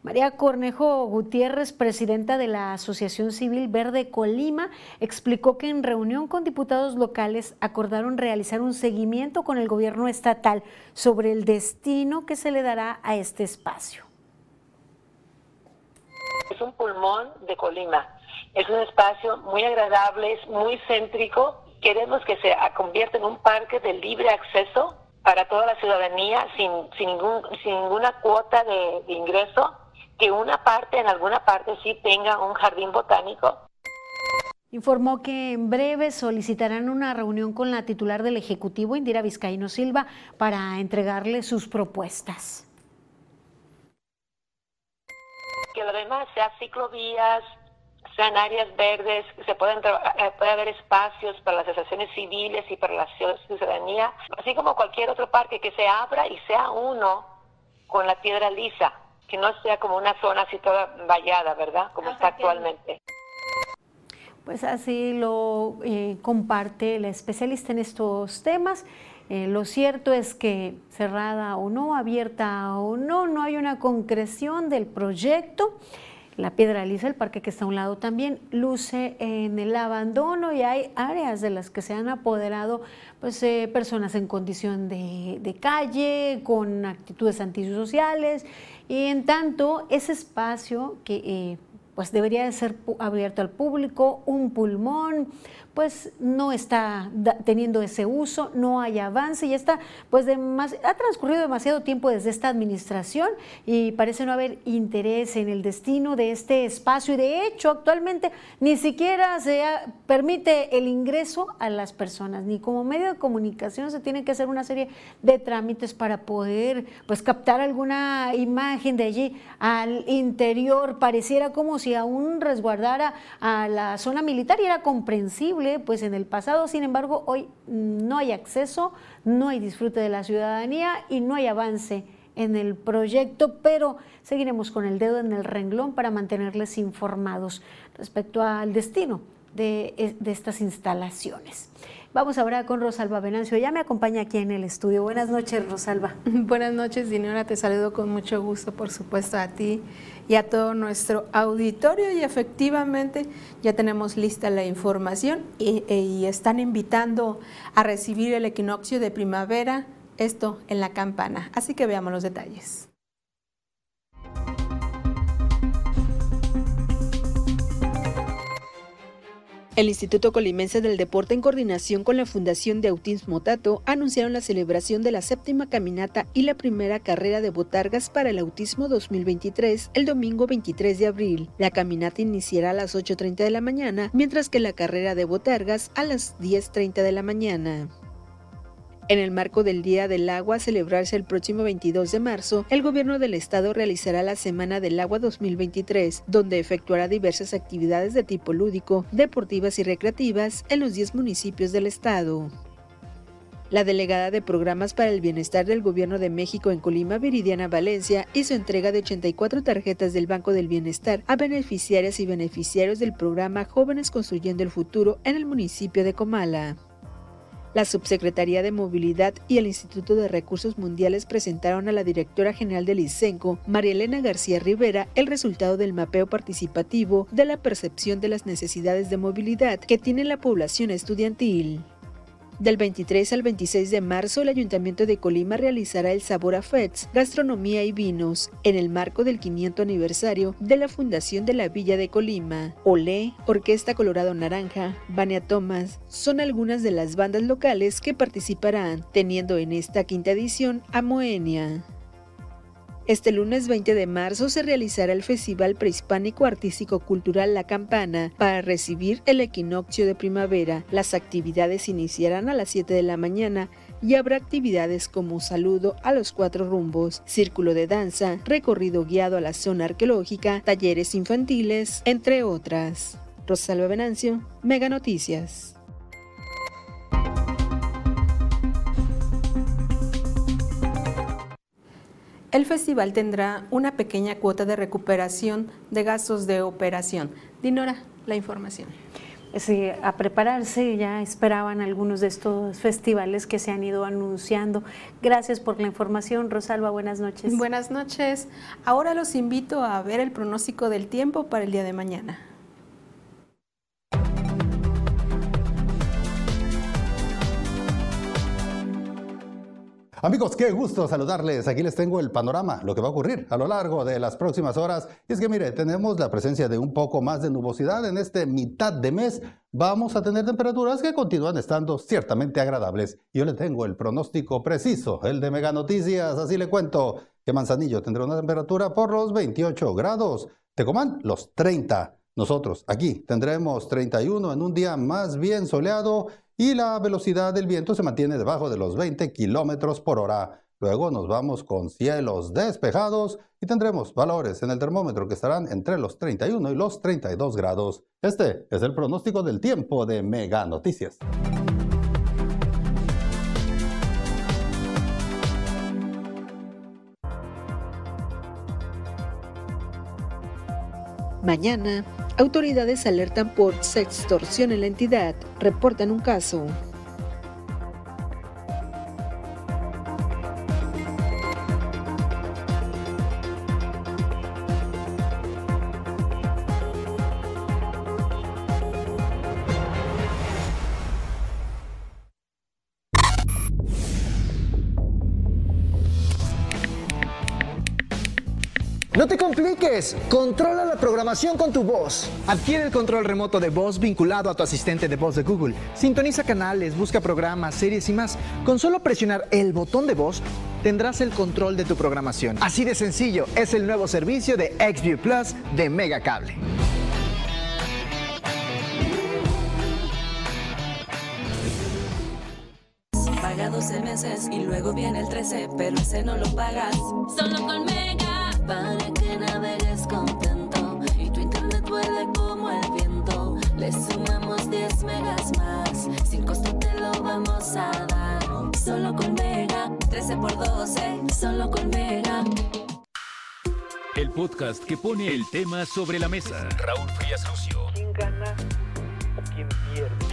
María Cornejo Gutiérrez, presidenta de la Asociación Civil Verde Colima, explicó que en reunión con diputados locales acordaron realizar un seguimiento con el gobierno estatal sobre el destino que se le dará a este espacio. Es un pulmón de Colima. Es un espacio muy agradable, es muy céntrico. Queremos que se convierta en un parque de libre acceso para toda la ciudadanía sin, sin, ningún, sin ninguna cuota de, de ingreso. Que una parte, en alguna parte sí tenga un jardín botánico, Informó que en breve solicitarán una reunión con la titular del Ejecutivo, Indira Vizcaíno Silva, para entregarle sus propuestas. que además sea ciclovías, sean áreas verdes, que se puedan tra- eh, puede haber espacios para las asociaciones civiles y para la ciudadanía, así como cualquier otro parque que se abra y sea uno con la piedra lisa, que no sea como una zona así toda vallada, ¿verdad? Como está actualmente. Pues así lo eh, comparte la especialista en estos temas. Eh, lo cierto es que cerrada o no, abierta o no, no hay una concreción del proyecto. La Piedra Lisa, el parque que está a un lado también, luce en el abandono y hay áreas de las que se han apoderado pues, eh, personas en condición de, calle, con actitudes antisociales y en tanto ese espacio que eh, pues debería de ser abierto al público, un pulmón, pues no está teniendo ese uso, no hay avance y está, pues ha transcurrido demasiado tiempo desde esta administración y parece no haber interés en el destino de este espacio. Y de hecho actualmente ni siquiera se permite el ingreso a las personas, ni como medio de comunicación se tiene que hacer una serie de trámites para poder pues captar alguna imagen de allí al interior, pareciera como si aún resguardara a la zona militar y era comprensible pues en el pasado, sin embargo hoy no hay acceso, no hay disfrute de la ciudadanía y no hay avance en el proyecto, pero seguiremos con el dedo en el renglón para mantenerles informados respecto al destino de, de estas instalaciones. Vamos ahora con Rosalba Venancio, ya me acompaña aquí en el estudio. Buenas noches, Rosalba. [laughs] Buenas noches, Dinora. Te saludo con mucho gusto, por supuesto, a ti y a todo nuestro auditorio. Y efectivamente, ya tenemos lista la información y, e- y están invitando a recibir el equinoccio de primavera, esto en la campana. Así que veamos los detalles. El Instituto Colimense del Deporte, en coordinación con la Fundación de Autismo Tato, anunciaron la celebración de la séptima caminata y la primera carrera de botargas para el autismo 2023 el domingo 23 de abril. La caminata iniciará a las 8.30 de la mañana, mientras que la carrera de botargas a las 10.30 de la mañana. En el marco del Día del Agua a celebrarse el próximo 22 de marzo, el gobierno del estado realizará la Semana del Agua 2023, donde efectuará diversas actividades de tipo lúdico, deportivas y recreativas en los 10 municipios del estado. La delegada de Programas para el Bienestar del Gobierno de México en Colima, Viridiana Valencia, hizo entrega de 84 tarjetas del Banco del Bienestar a beneficiarias y beneficiarios del programa Jóvenes Construyendo el Futuro en el municipio de Comala. La Subsecretaría de Movilidad y el Instituto de Recursos Mundiales presentaron a la directora general del ICENCO, María Elena García Rivera, el resultado del mapeo participativo de la percepción de las necesidades de movilidad que tiene la población estudiantil. Del 23 al 26 de marzo, el Ayuntamiento de Colima realizará el Sabor a Fets, Gastronomía y Vinos, en el marco del 500 aniversario de la Fundación de la Villa de Colima. Olé, Orquesta Colorado Naranja, Vania Thomas, son algunas de las bandas locales que participarán, teniendo en esta quinta edición a Moenia. Este lunes 20 de marzo se realizará el Festival Prehispánico Artístico Cultural La Campana para recibir el equinoccio de primavera. Las actividades iniciarán a las 7 de la mañana y habrá actividades como saludo a los cuatro rumbos, círculo de danza, recorrido guiado a la zona arqueológica, talleres infantiles, entre otras. Rosalba Venancio, Mega Noticias. El festival tendrá una pequeña cuota de recuperación de gastos de operación. Dinora, la información. Sí, a prepararse, ya esperaban algunos de estos festivales que se han ido anunciando. Gracias por la información, Rosalba, buenas noches. Buenas noches. Ahora los invito a ver el pronóstico del tiempo para el día de mañana. Amigos, qué gusto saludarles. Aquí les tengo el panorama, lo que va a ocurrir a lo largo de las próximas horas. Y es que mire, tenemos la presencia de un poco más de nubosidad en este mitad de mes. Vamos a tener temperaturas que continúan estando ciertamente agradables. Yo le tengo el pronóstico preciso, el de Mega Noticias. Así le cuento que Manzanillo tendrá una temperatura por los 28 grados. Tecomán, los 30. Nosotros aquí tendremos 31 en un día más bien soleado y la velocidad del viento se mantiene debajo de los 20 kilómetros por hora. Luego nos vamos con cielos despejados y tendremos valores en el termómetro que estarán entre los 31 y los 32 grados. Este es el pronóstico del tiempo de Mega Noticias. Mañana, autoridades alertan por sextorsión en la entidad, reportan un caso. No te compliques, controla la programación con tu voz. Adquiere el control remoto de voz vinculado a tu asistente de voz de Google. Sintoniza canales, busca programas, series y más. Con solo presionar el botón de voz, tendrás el control de tu programación. Así de sencillo, es el nuevo servicio de XView Plus de Megacable. Paga 12 meses y luego viene el 13, pero ese no lo pagas. Solo con Mega, para que navegues contento y tu internet vuele como el viento. Le sumamos 10 megas más, sin costo te lo vamos a dar. Solo con Mega, 13 por 12, solo con Mega. El podcast que pone el tema sobre la mesa. Raúl Frías Lucio. ¿Quién gana o quién pierde?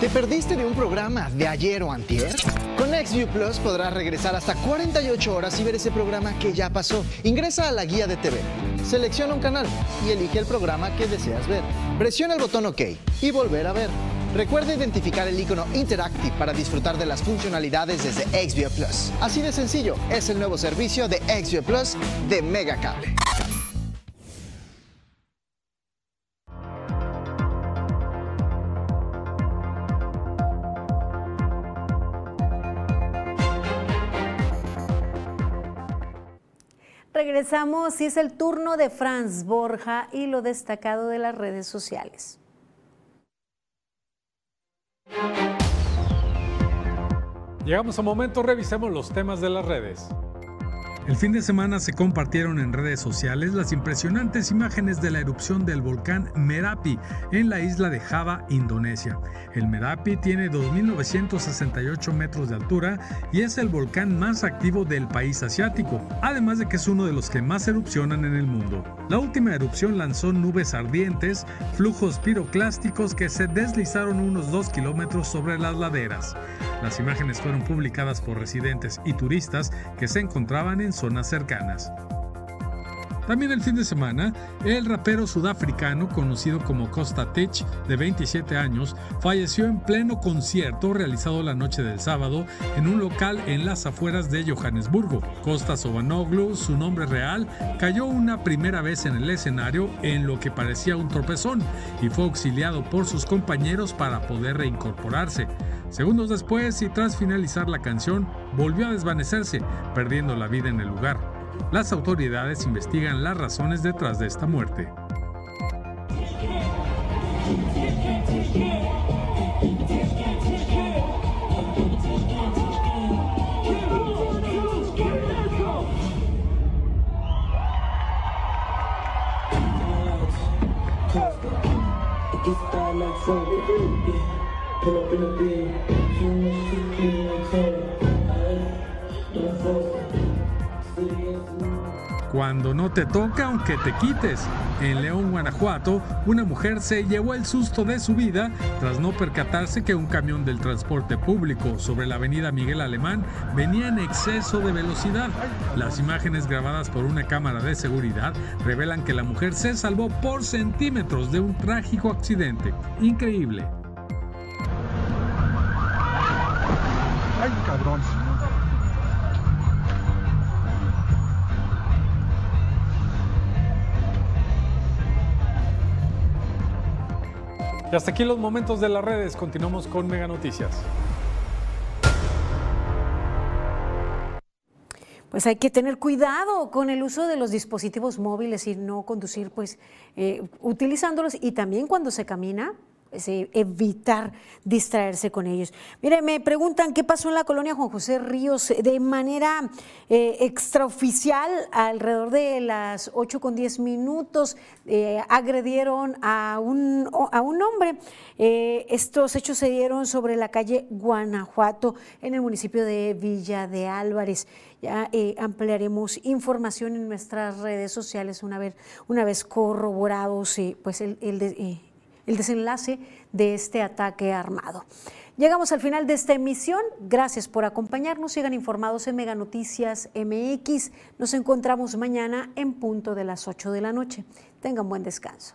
¿Te perdiste de un programa de ayer o antier? Con XView Plus podrás regresar hasta 48 horas y ver ese programa que ya pasó. Ingresa a la guía de TV. Selecciona un canal y elige el programa que deseas ver. Presiona el botón OK y volver a ver. Recuerda identificar el icono Interactive para disfrutar de las funcionalidades desde XVIO Plus. Así de sencillo, es el nuevo servicio de XVIO Plus de Megacable. Regresamos y es el turno de Franz Borja y lo destacado de las redes sociales. Llegamos a momento, revisemos los temas de las redes. El fin de semana se compartieron en redes sociales las impresionantes imágenes de la erupción del volcán Merapi en la isla de Java, Indonesia. El Merapi tiene 2.968 metros de altura y es el volcán más activo del país asiático, además de que es uno de los que más erupcionan en el mundo. La última erupción lanzó nubes ardientes, flujos piroclásticos que se deslizaron unos 2 kilómetros sobre las laderas. Las imágenes fueron publicadas por residentes y turistas que se encontraban en zonas cercanas. También el fin de semana, el rapero sudafricano conocido como Costa Tech, de 27 años, falleció en pleno concierto realizado la noche del sábado en un local en las afueras de Johannesburgo. Costa Sobanoglu, su nombre real, cayó una primera vez en el escenario en lo que parecía un tropezón y fue auxiliado por sus compañeros para poder reincorporarse. Segundos después y tras finalizar la canción, volvió a desvanecerse, perdiendo la vida en el lugar. Las autoridades investigan las razones detrás de esta muerte. Cuando no te toca, aunque te quites. En León, Guanajuato, una mujer se llevó el susto de su vida tras no percatarse que un camión del transporte público sobre la avenida Miguel Alemán venía en exceso de velocidad. Las imágenes grabadas por una cámara de seguridad revelan que la mujer se salvó por centímetros de un trágico accidente. Increíble. Hasta aquí los momentos de las redes. Continuamos con Mega Noticias. Pues hay que tener cuidado con el uso de los dispositivos móviles y no conducir, pues, eh, utilizándolos y también cuando se camina, eh, evitar distraerse con ellos. Mire, me preguntan qué pasó en la colonia Juan José Ríos de manera eh, extraoficial, alrededor de las 8 con 10 minutos, eh, agredieron a un, a un hombre. estos hechos se dieron sobre la calle Guanajuato, en el municipio de Villa de Álvarez. Ya ampliaremos información en nuestras redes sociales una vez, una vez corroborados pues el, el el desenlace de este ataque armado. Llegamos al final de esta emisión. Gracias por acompañarnos. Sigan informados en Mega Noticias MX. Nos encontramos mañana en punto de las 8 de la noche. Tengan buen descanso.